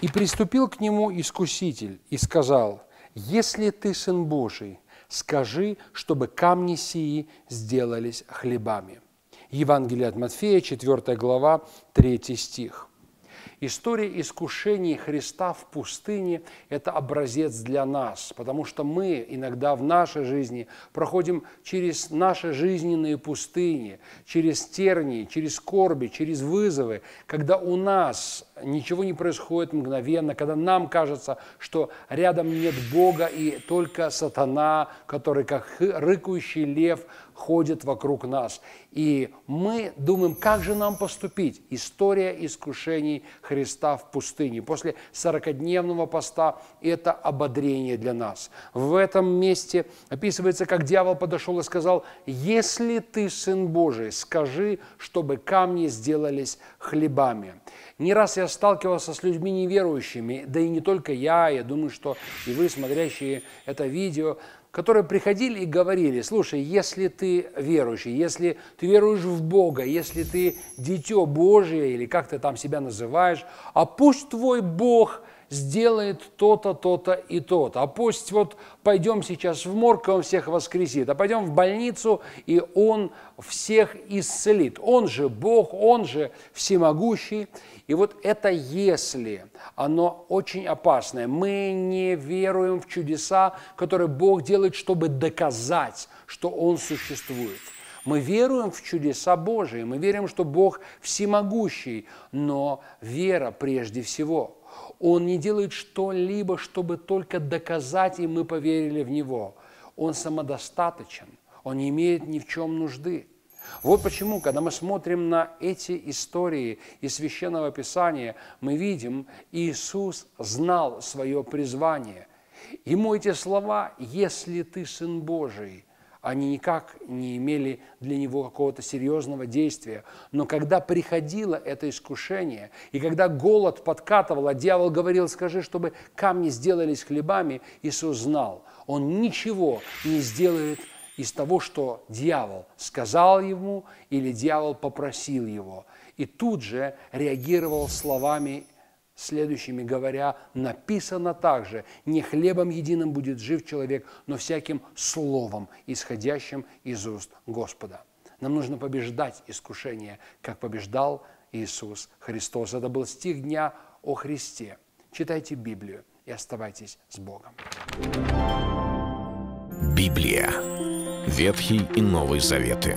И приступил к нему искуситель и сказал, «Если ты сын Божий, скажи, чтобы камни сии сделались хлебами». Евангелие от Матфея, 4 глава, 3 стих. История искушений Христа в пустыне – это образец для нас, потому что мы иногда в нашей жизни проходим через наши жизненные пустыни, через тернии, через скорби, через вызовы, когда у нас ничего не происходит мгновенно, когда нам кажется, что рядом нет Бога и только сатана, который как рыкающий лев ходит вокруг нас. И мы думаем, как же нам поступить? История искушений Христа в пустыне. После 40-дневного поста это ободрение для нас. В этом месте описывается, как дьявол подошел и сказал, если ты сын Божий, скажи, чтобы камни сделались хлебами. Не раз я сталкивался с людьми неверующими, да и не только я, я думаю, что и вы, смотрящие это видео, которые приходили и говорили, слушай, если ты верующий, если ты веруешь в Бога, если ты дитё Божие, или как ты там себя называешь, а пусть твой Бог сделает то-то, то-то и то-то. А пусть вот пойдем сейчас в морг, и он всех воскресит, а пойдем в больницу, и он всех исцелит. Он же Бог, он же всемогущий. И вот это «если», оно очень опасное. Мы не веруем в чудеса, которые Бог делает, чтобы доказать, что Он существует. Мы веруем в чудеса Божии, мы верим, что Бог всемогущий, но вера прежде всего. Он не делает что-либо, чтобы только доказать, и мы поверили в Него. Он самодостаточен, Он не имеет ни в чем нужды. Вот почему, когда мы смотрим на эти истории из Священного Писания, мы видим, Иисус знал свое призвание. Ему эти слова «если ты Сын Божий», они никак не имели для него какого-то серьезного действия. Но когда приходило это искушение, и когда голод подкатывал, а дьявол говорил, скажи, чтобы камни сделались хлебами, Иисус знал, он ничего не сделает из того, что дьявол сказал ему или дьявол попросил его. И тут же реагировал словами следующими, говоря, написано также, не хлебом единым будет жив человек, но всяким словом, исходящим из уст Господа. Нам нужно побеждать искушение, как побеждал Иисус Христос. Это был стих дня о Христе. Читайте Библию и оставайтесь с Богом. Библия. Ветхий и Новый Заветы.